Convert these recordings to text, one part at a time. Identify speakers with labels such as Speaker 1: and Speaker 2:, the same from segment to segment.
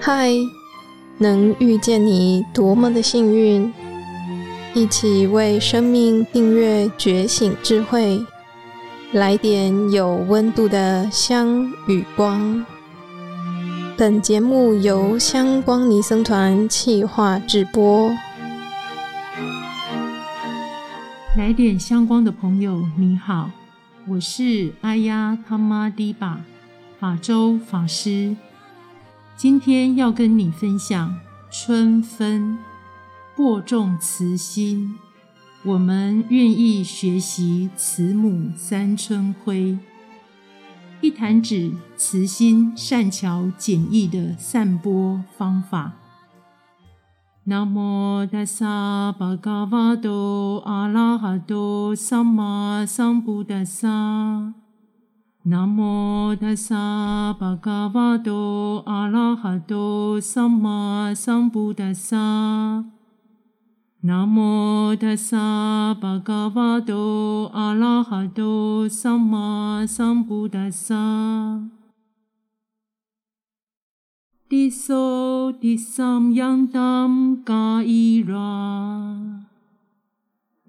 Speaker 1: 嗨，能遇见你多么的幸运！一起为生命订阅觉醒智慧，来点有温度的香与光。本节目由香光尼僧团企划制播。
Speaker 2: 来点香光的朋友，你好，我是阿呀他妈迪巴法周法师。今天要跟你分享春分，播种慈心。我们愿意学习慈母三春晖，一弹指慈心善巧简易的散播方法。南无达萨巴嘎瓦多阿拉哈多萨玛桑布达萨。南无达萨巴嘎瓦多阿拉哈多萨玛萨布达萨，南无达萨巴嘎瓦多阿拉哈多萨玛萨。布达萨，diso disam yam tam kai ra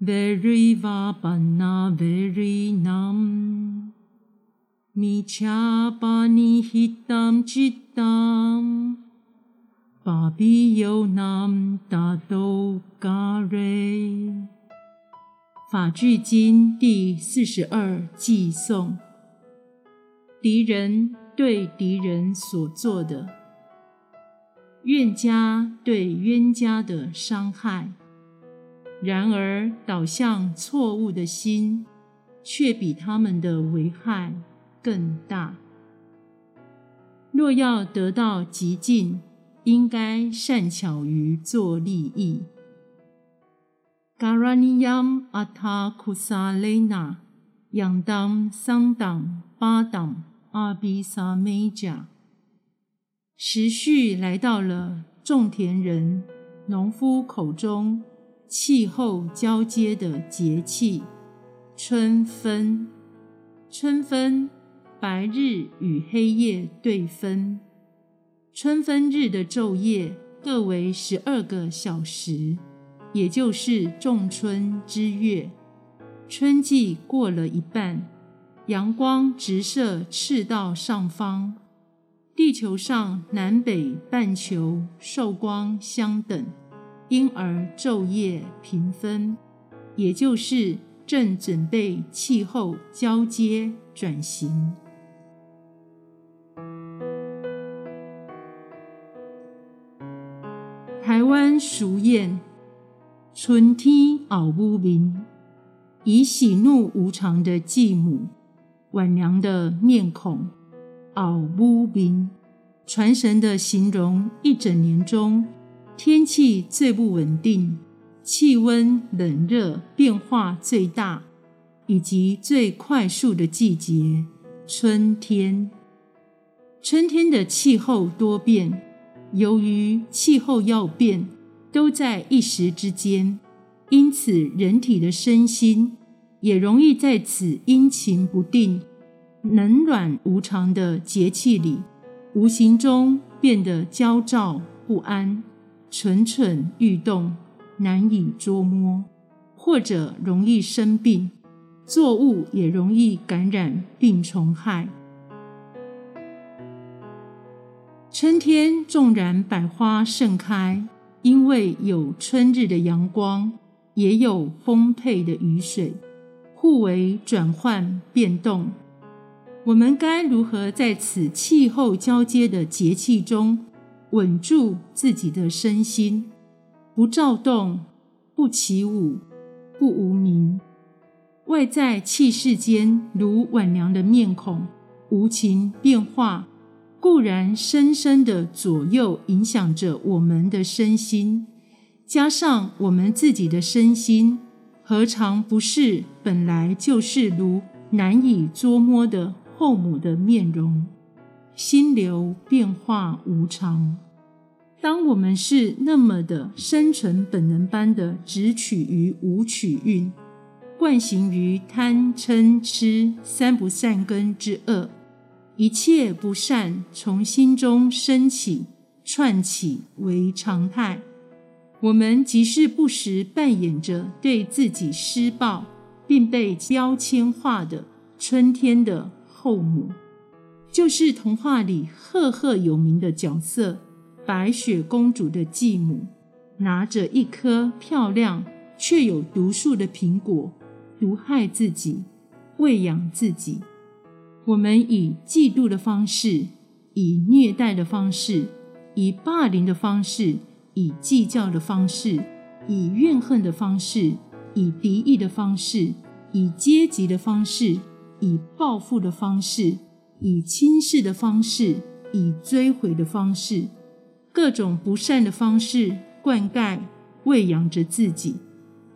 Speaker 2: Very va bana very nam。米恰巴尼希当吉当，巴比尤南达都嘎瑞。法句经第四十二偈颂：敌人对敌人所做的，冤家对冤家的伤害，然而导向错误的心，却比他们的危害。更大。若要得到极尽，应该善巧于做利益。嘎拉尼央阿塔库萨雷纳，仰当桑当巴当阿比萨美甲。时序来到了种田人、农夫口中气候交接的节气——春分。春分。白日与黑夜对分，春分日的昼夜各为十二个小时，也就是仲春之月。春季过了一半，阳光直射赤道上方，地球上南北半球受光相等，因而昼夜平分，也就是正准备气候交接转型。台湾俗谚：“春天后母面”，以喜怒无常的继母晚娘的面孔“后母面”，传神的形容一整年中天气最不稳定、气温冷热变化最大以及最快速的季节——春天。春天的气候多变。由于气候要变，都在一时之间，因此人体的身心也容易在此阴晴不定、冷暖无常的节气里，无形中变得焦躁不安、蠢蠢欲动、难以捉摸，或者容易生病，作物也容易感染病虫害。春天纵然百花盛开，因为有春日的阳光，也有丰沛的雨水，互为转换变动。我们该如何在此气候交接的节气中，稳住自己的身心，不躁动，不起舞，不无名？外在气势间，如晚娘的面孔，无情变化。固然深深的左右影响着我们的身心，加上我们自己的身心，何尝不是本来就是如难以捉摸的后母的面容，心流变化无常。当我们是那么的生存本能般的执取于五取蕴，惯行于贪嗔痴三不善根之恶。一切不善从心中升起，串起为常态。我们即是不时扮演着对自己施暴，并被标签化的春天的后母，就是童话里赫赫有名的角色——白雪公主的继母，拿着一颗漂亮却有毒素的苹果，毒害自己，喂养自己。我们以嫉妒的方式，以虐待的方式，以霸凌的方式。以计较的方式，以怨恨的方式，以敌意的方式，以阶级的方式，以报复的方式，以轻视的方式，以追悔的方式，各种不善的方式灌溉、喂养着自己。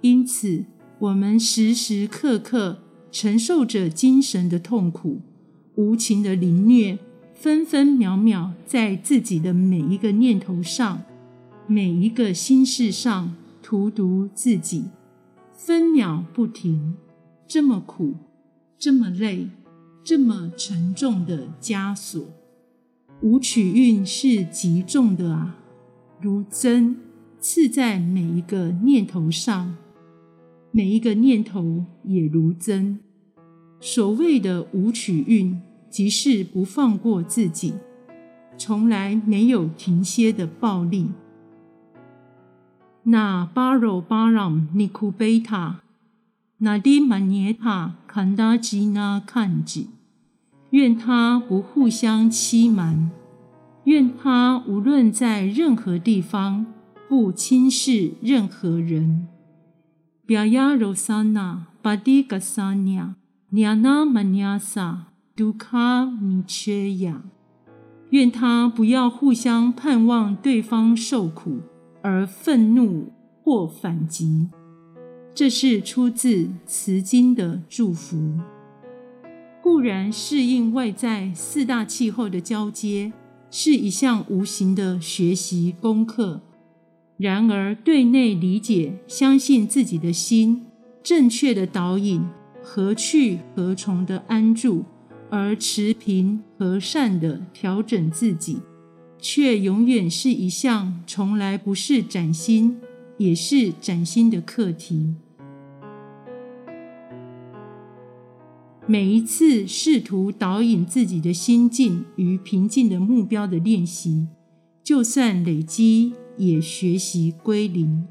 Speaker 2: 因此，我们时时刻刻承受着精神的痛苦，无情的凌虐，分分秒秒在自己的每一个念头上。每一个心事上荼毒自己，分秒不停，这么苦，这么累，这么沉重的枷锁。武曲运是极重的啊，如针刺在每一个念头上，每一个念头也如针。所谓的无取运，即是不放过自己，从来没有停歇的暴力。那巴罗巴朗尼库贝塔，那迪曼涅塔坎达吉那坎吉，愿他不互相欺瞒，愿他无论在任何地方不轻视任何人。表亚罗萨纳巴迪嘎萨尼亚尼亚那曼尼亚萨杜卡米切亚，愿他不要互相盼望对方受苦。而愤怒或反击，这是出自慈经的祝福。固然适应外在四大气候的交接是一项无形的学习功课，然而对内理解、相信自己的心，正确的导引，何去何从的安住，而持平和善的调整自己。却永远是一项从来不是崭新，也是崭新的课题。每一次试图导引自己的心境与平静的目标的练习，就算累积，也学习归零。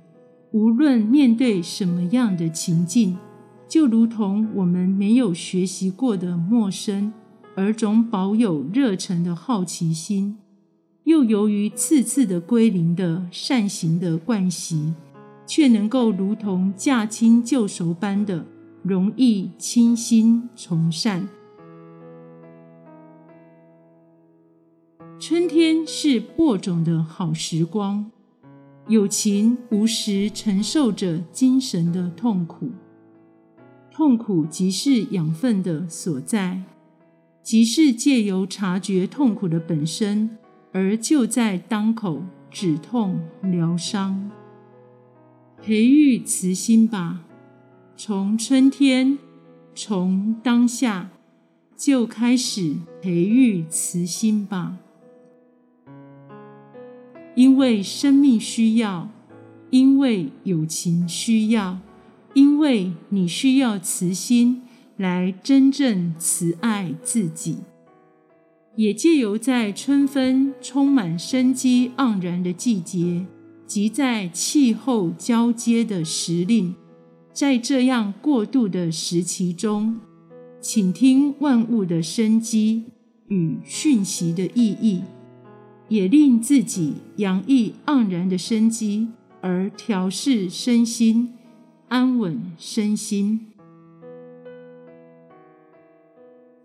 Speaker 2: 无论面对什么样的情境，就如同我们没有学习过的陌生，而总保有热忱的好奇心。又由于次次的归零的善行的惯习，却能够如同驾轻就熟般的容易清心从善。春天是播种的好时光，有情无时承受着精神的痛苦，痛苦即是养分的所在，即是借由察觉痛苦的本身。而就在当口止痛疗伤，培育慈心吧。从春天，从当下就开始培育慈心吧。因为生命需要，因为友情需要，因为你需要慈心来真正慈爱自己。也借由在春分充满生机盎然的季节，及在气候交接的时令，在这样过渡的时期中，倾听万物的生机与讯息的意义，也令自己洋溢盎然的生机，而调适身心，安稳身心，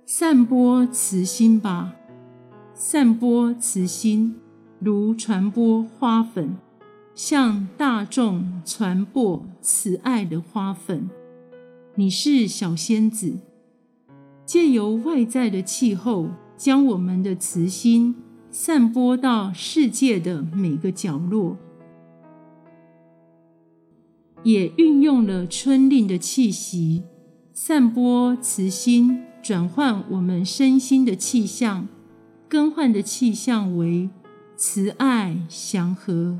Speaker 2: 散播慈心吧。散播慈心，如传播花粉，向大众传播慈爱的花粉。你是小仙子，借由外在的气候，将我们的慈心散播到世界的每个角落，也运用了春令的气息，散播慈心，转换我们身心的气象。更换的气象为慈爱祥和。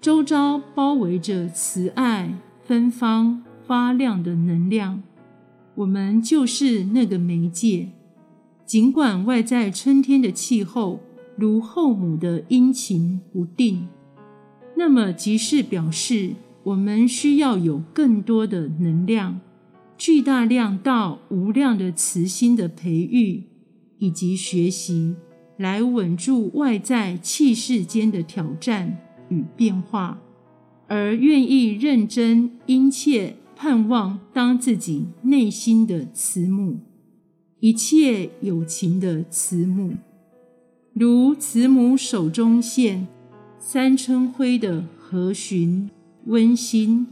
Speaker 2: 周遭包围着慈爱芬芳发亮的能量，我们就是那个媒介。尽管外在春天的气候如后母的阴晴不定，那么即是表示我们需要有更多的能量，巨大量到无量的慈心的培育以及学习，来稳住外在气势间的挑战与变化，而愿意认真殷切盼望当自己内心的慈母，一切有情的慈母，如慈母手中线，三春晖的和煦温馨。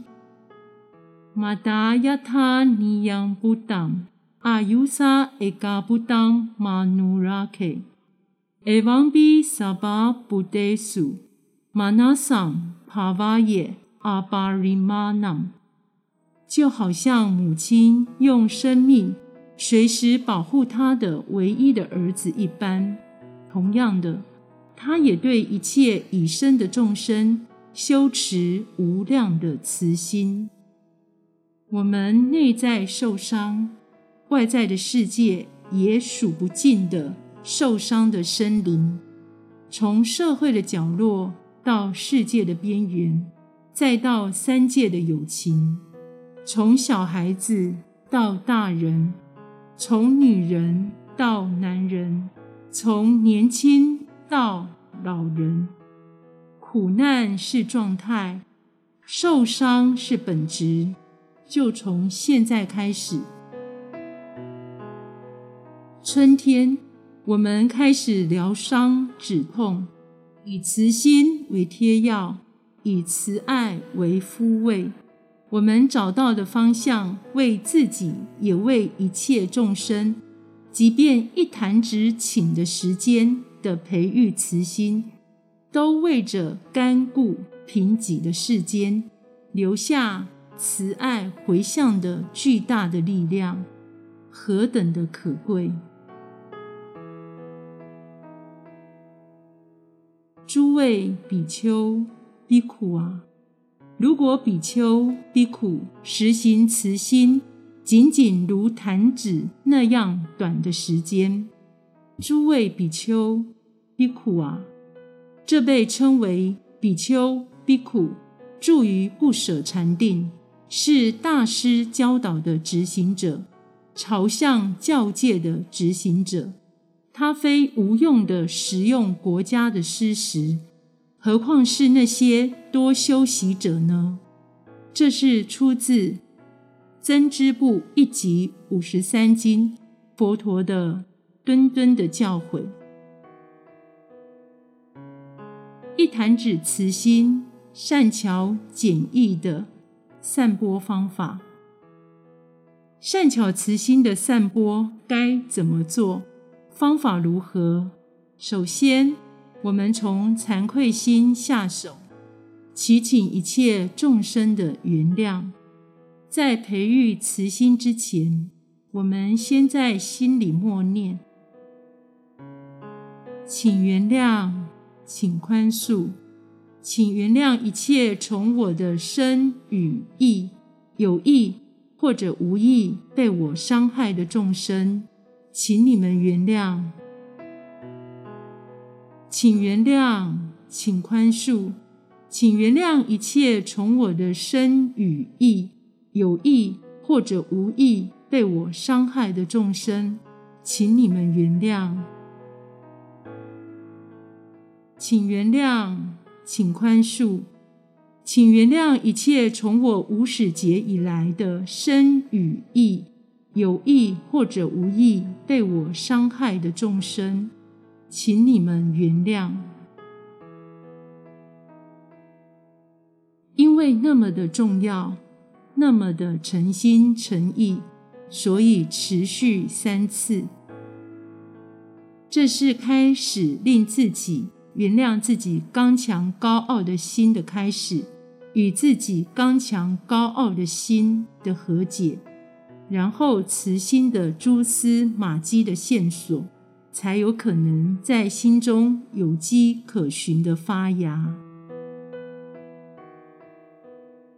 Speaker 2: 玛达亚他尼央布当阿尤萨埃嘎布当玛努拉克埃王比萨巴布德苏玛纳桑帕瓦耶阿巴里玛南，就好像母亲用生命随时保护她的唯一的儿子一般。同样的，他也对一切已生的众生修持无量的慈心。我们内在受伤，外在的世界也数不尽的受伤的生灵，从社会的角落到世界的边缘，再到三界的友情，从小孩子到大人，从女人到男人，从年轻到老人，苦难是状态，受伤是本质。就从现在开始，春天，我们开始疗伤止痛，以慈心为贴药，以慈爱为敷慰。我们找到的方向，为自己，也为一切众生。即便一弹指顷的时间的培育慈心，都为着干固贫瘠的世间留下。慈爱回向的巨大的力量，何等的可贵！诸位比丘、比库啊，如果比丘、比库实行慈心，仅仅如弹指那样短的时间，诸位比丘、比库啊，这被称为比丘、比库住于不舍禅定。是大师教导的执行者，朝向教界的执行者。他非无用的实用国家的施食，何况是那些多修习者呢？这是出自增支部一集五十三经，佛陀的敦敦的教诲。一弹指慈心，善巧简易的。散播方法，善巧慈心的散播该怎么做？方法如何？首先，我们从惭愧心下手，祈请一切众生的原谅。在培育慈心之前，我们先在心里默念：请原谅，请宽恕。请原谅一切从我的身语意有意或者无意被我伤害的众生，请你们原谅。请原谅，请宽恕，请原谅一切从我的身语意有意或者无意被我伤害的众生，请你们原谅。请原谅。请宽恕，请原谅一切从我无始劫以来的身与意有意或者无意被我伤害的众生，请你们原谅。因为那么的重要，那么的诚心诚意，所以持续三次。这是开始令自己。原谅自己刚强高傲的心的开始，与自己刚强高傲的心的和解，然后慈心的蛛丝马迹的线索，才有可能在心中有迹可循的发芽。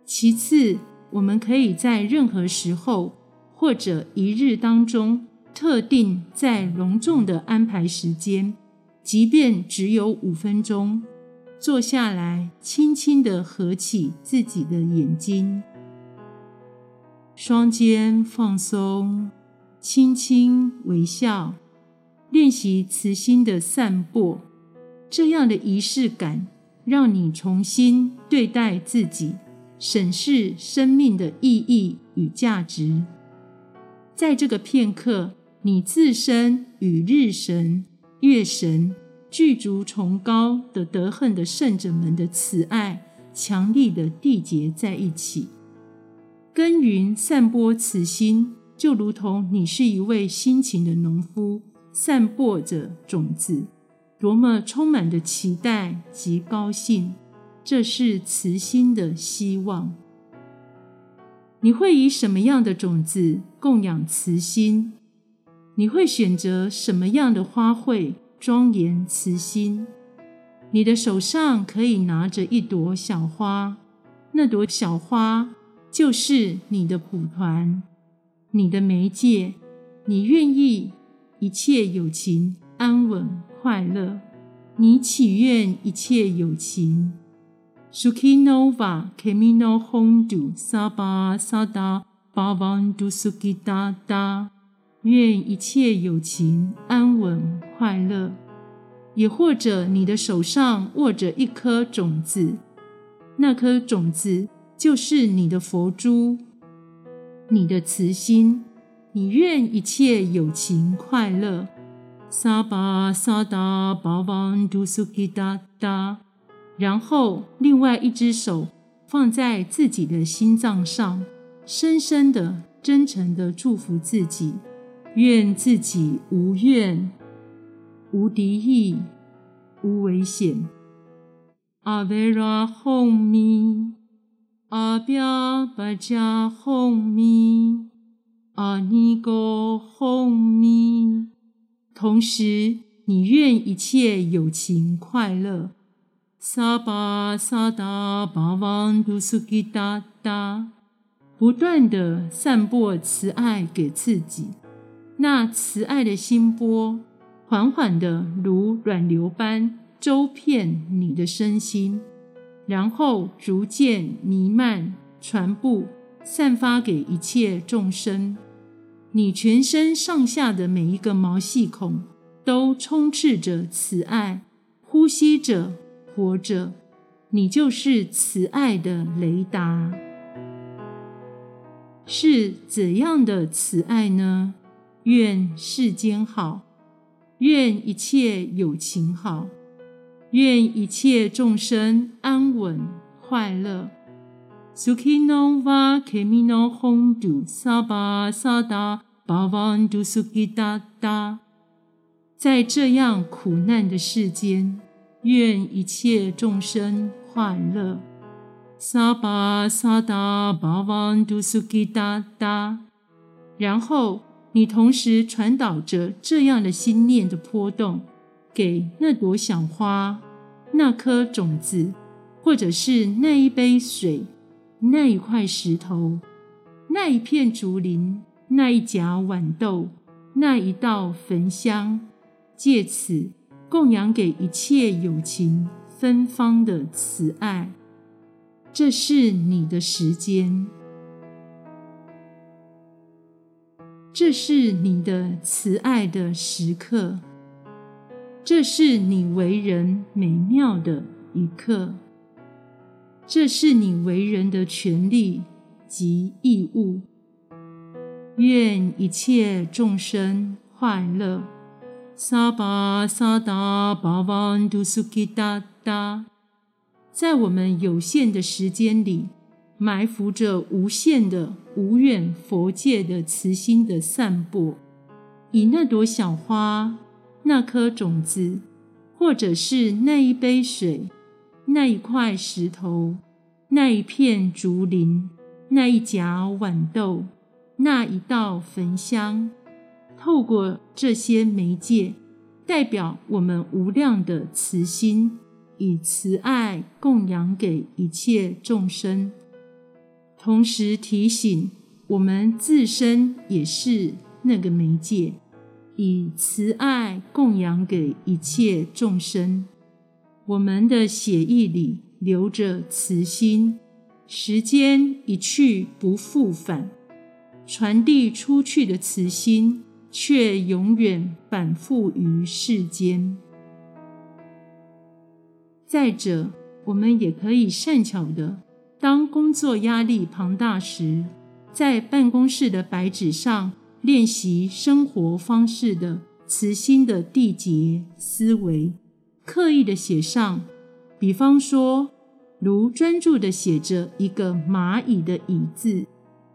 Speaker 2: 其次，我们可以在任何时候或者一日当中，特定在隆重的安排时间，即便只有五分钟，坐下来，轻轻地合起自己的眼睛。双肩放松，轻轻微笑，练习慈心的散播。这样的仪式感，让你重新对待自己，审视生命的意义与价值。在这个片刻，你自身与日神、月神、具足崇高的德恨的圣者们的慈爱，强力的缔结在一起。耕耘散播慈心，就如同你是一位辛勤的农夫，散播着种子，多么充满的期待及高兴！这是慈心的希望。你会以什么样的种子供养慈心？你会选择什么样的花卉庄严慈心？你的手上可以拿着一朵小花，那朵小花。就是你的蒲团，你的媒介，你愿意一切有情安稳快乐，你祈愿一切有情。Sukinova kemino hondu saba sada bhavantu sukhidada，愿一切友情安稳快乐。也或者你的手上握着一颗种子，那颗种子。就是你的佛珠，你的慈心，你愿一切友情快乐。萨巴萨达巴旺杜苏吉达达。然后，另外一只手放在自己的心脏上，深深的、真诚的祝福自己，愿自己无怨、无敌意、无危险。阿维拉轰咪。阿标巴加轰咪，阿尼哥轰咪。同时，你愿一切友情快乐。萨巴萨达巴旺杜苏吉达达，不断地散播慈爱给自己。那慈爱的心波，缓缓地如暖流般周遍你的身心。然后逐渐弥漫、传播、散发给一切众生。你全身上下的每一个毛细孔都充斥着慈爱，呼吸着、活着。你就是慈爱的雷达。是怎样的慈爱呢？愿世间好，愿一切有情好。愿一切众生安稳快乐。Sukino va kemino hondu saba sada bhavantu sukidada。在这样苦难的世间，愿一切众生快乐。Saba sada bhavantu sukhidada。然后你同时传导着这样的心念的波动。给那朵小花、那颗种子，或者是那一杯水、那一块石头、那一片竹林、那一荚豌豆、那一道焚香，借此供养给一切友情芬芳的慈爱。这是你的时间，这是你的慈爱的时刻。这是你为人美妙的一刻，这是你为人的权利及义务。愿一切众生快乐。萨巴萨达巴旺杜苏吉达达。在我们有限的时间里，埋伏着无限的无远佛界的慈心的散播，以那朵小花。那颗种子，或者是那一杯水，那一块石头，那一片竹林，那一荚豌豆，那一道焚香，透过这些媒介，代表我们无量的慈心，以慈爱供养给一切众生，同时提醒我们自身也是那个媒介，以慈爱供养给一切众生。我们的血液里流着慈心，时间一去不复返，传递出去的慈心。却永远反复于世间。再者，我们也可以善巧的，当工作压力庞大时，在办公室的白纸上练习生活方式的慈心的缔结思维，刻意的写上，比方说，如专注的写着一个蚂蚁的蚁字，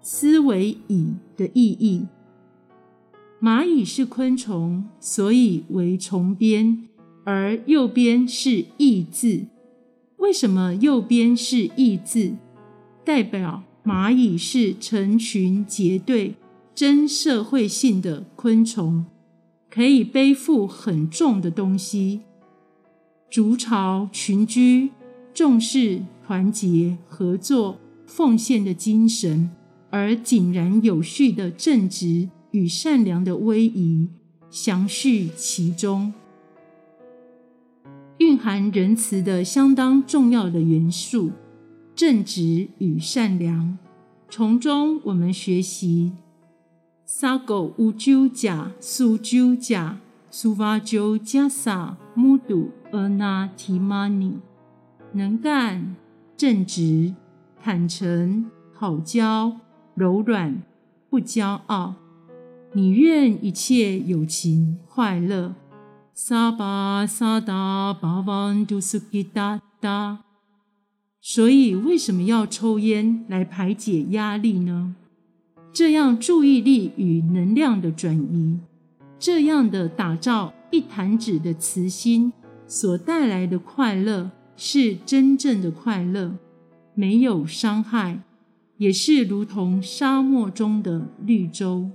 Speaker 2: 思维蚁的意义。蚂蚁是昆虫，所以为虫边，而右边是蚁字。为什么右边是蚁字？代表蚂蚁是成群结队、真社会性的昆虫，可以背负很重的东西，筑巢群居，重视团结合作、奉献的精神，而井然有序的正直。与善良的威仪详叙其中，蕴含仁慈的相当重要的元素，正直与善良。从中我们学习：撒狗乌鸠甲苏鸠甲苏瓦鸠加萨木杜尔纳提玛尼，能干、正直、坦诚、好交、柔软、不骄傲。你愿一切有情快乐，萨巴萨达巴万杜苏吉达达。所以，为什么要抽烟来排解压力呢？这样注意力与能量的转移，这样的打造一弹指的慈心所带来的快乐，是真正的快乐，没有伤害，也是如同沙漠中的绿洲。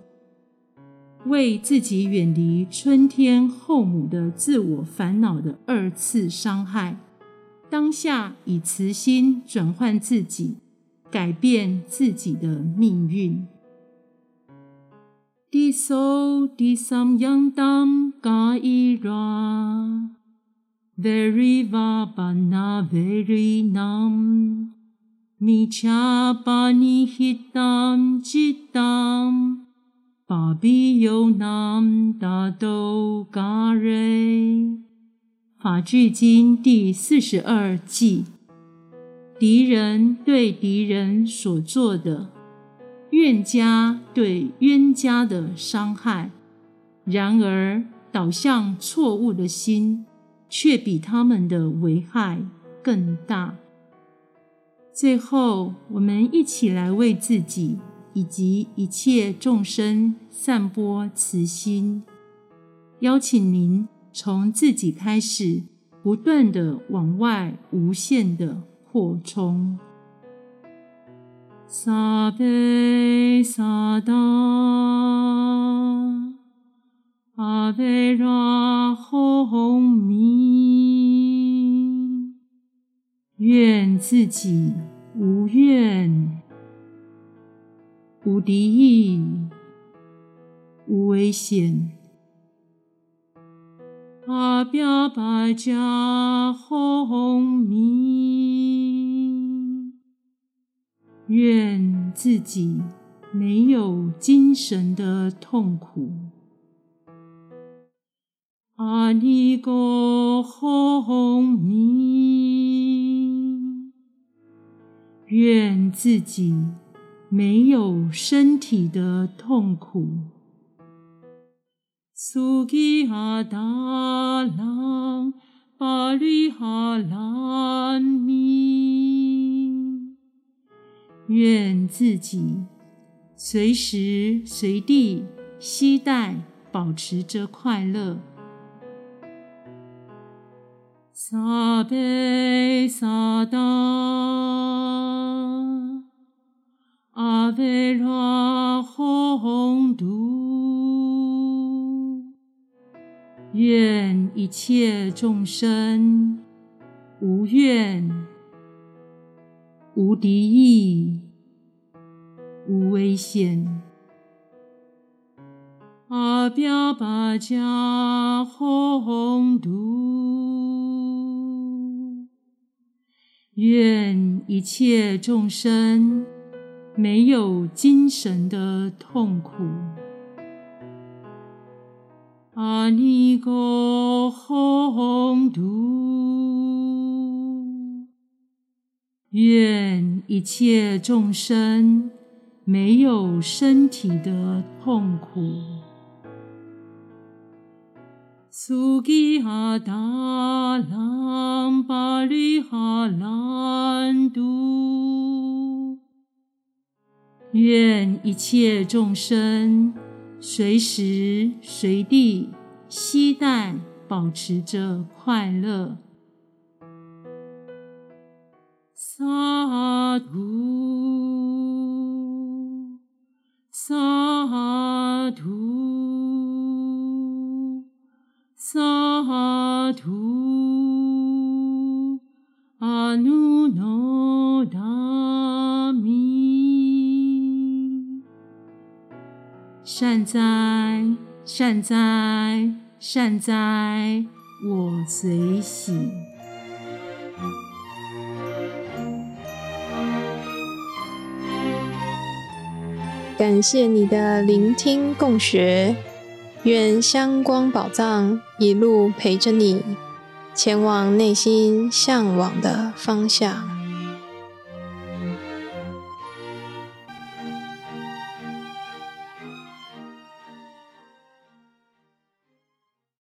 Speaker 2: 为自己远离春天后母的自我烦恼的二次伤害，当下以慈心转换自己，改变自己的命运。地受地三央当嘎伊拉，very va bana very nam，米恰巴尼希当吉当。巴比尤南达都嘎瑞，法句经第四十二偈。敌人对敌人所做的，冤家对冤家的伤害，然而导向错误的心，却比他们的危害更大。最后，我们一起来为自己。以及一切众生散播慈心，邀请您从自己开始，不断的往外无限的扩充。萨贝萨达，阿维拉轰咪，愿自己无怨。无敌意，无危险。阿标巴加轰咪，愿自己没有精神的痛苦。阿尼哥轰咪，愿自己。没有身体的痛苦。苏吉阿达朗巴里哈兰米，愿自己随时随地期待，保持着快乐。萨贝萨达。阿呗拉吽，愿一切众生无怨、无敌意、无危险。阿标巴加，愿一切众生。没有精神的痛苦。阿弥陀宏图，愿一切众生没有身体的痛苦。苏吉哈达兰巴律哈兰度，愿一切众生。随时随地携带，保持着快乐。萨埵，萨埵，萨埵，善哉，善哉，善哉，我随喜。
Speaker 1: 感谢你的聆听共学，愿香光宝藏一路陪着你，前往内心向往的方向。